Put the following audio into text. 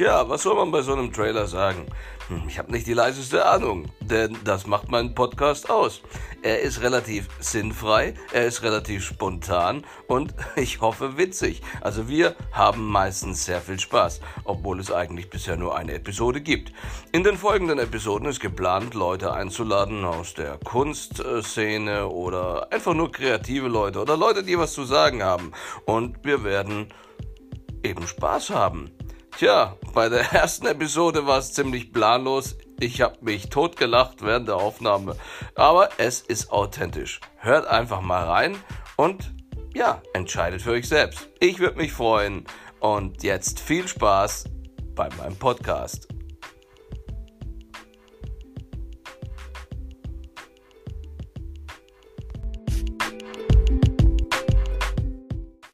Tja, was soll man bei so einem Trailer sagen? Hm, ich habe nicht die leiseste Ahnung, denn das macht meinen Podcast aus. Er ist relativ sinnfrei, er ist relativ spontan und ich hoffe witzig. Also wir haben meistens sehr viel Spaß, obwohl es eigentlich bisher nur eine Episode gibt. In den folgenden Episoden ist geplant, Leute einzuladen aus der Kunstszene oder einfach nur kreative Leute oder Leute, die was zu sagen haben. Und wir werden eben Spaß haben. Tja, bei der ersten Episode war es ziemlich planlos. Ich habe mich totgelacht während der Aufnahme. Aber es ist authentisch. Hört einfach mal rein und ja, entscheidet für euch selbst. Ich würde mich freuen. Und jetzt viel Spaß bei meinem Podcast.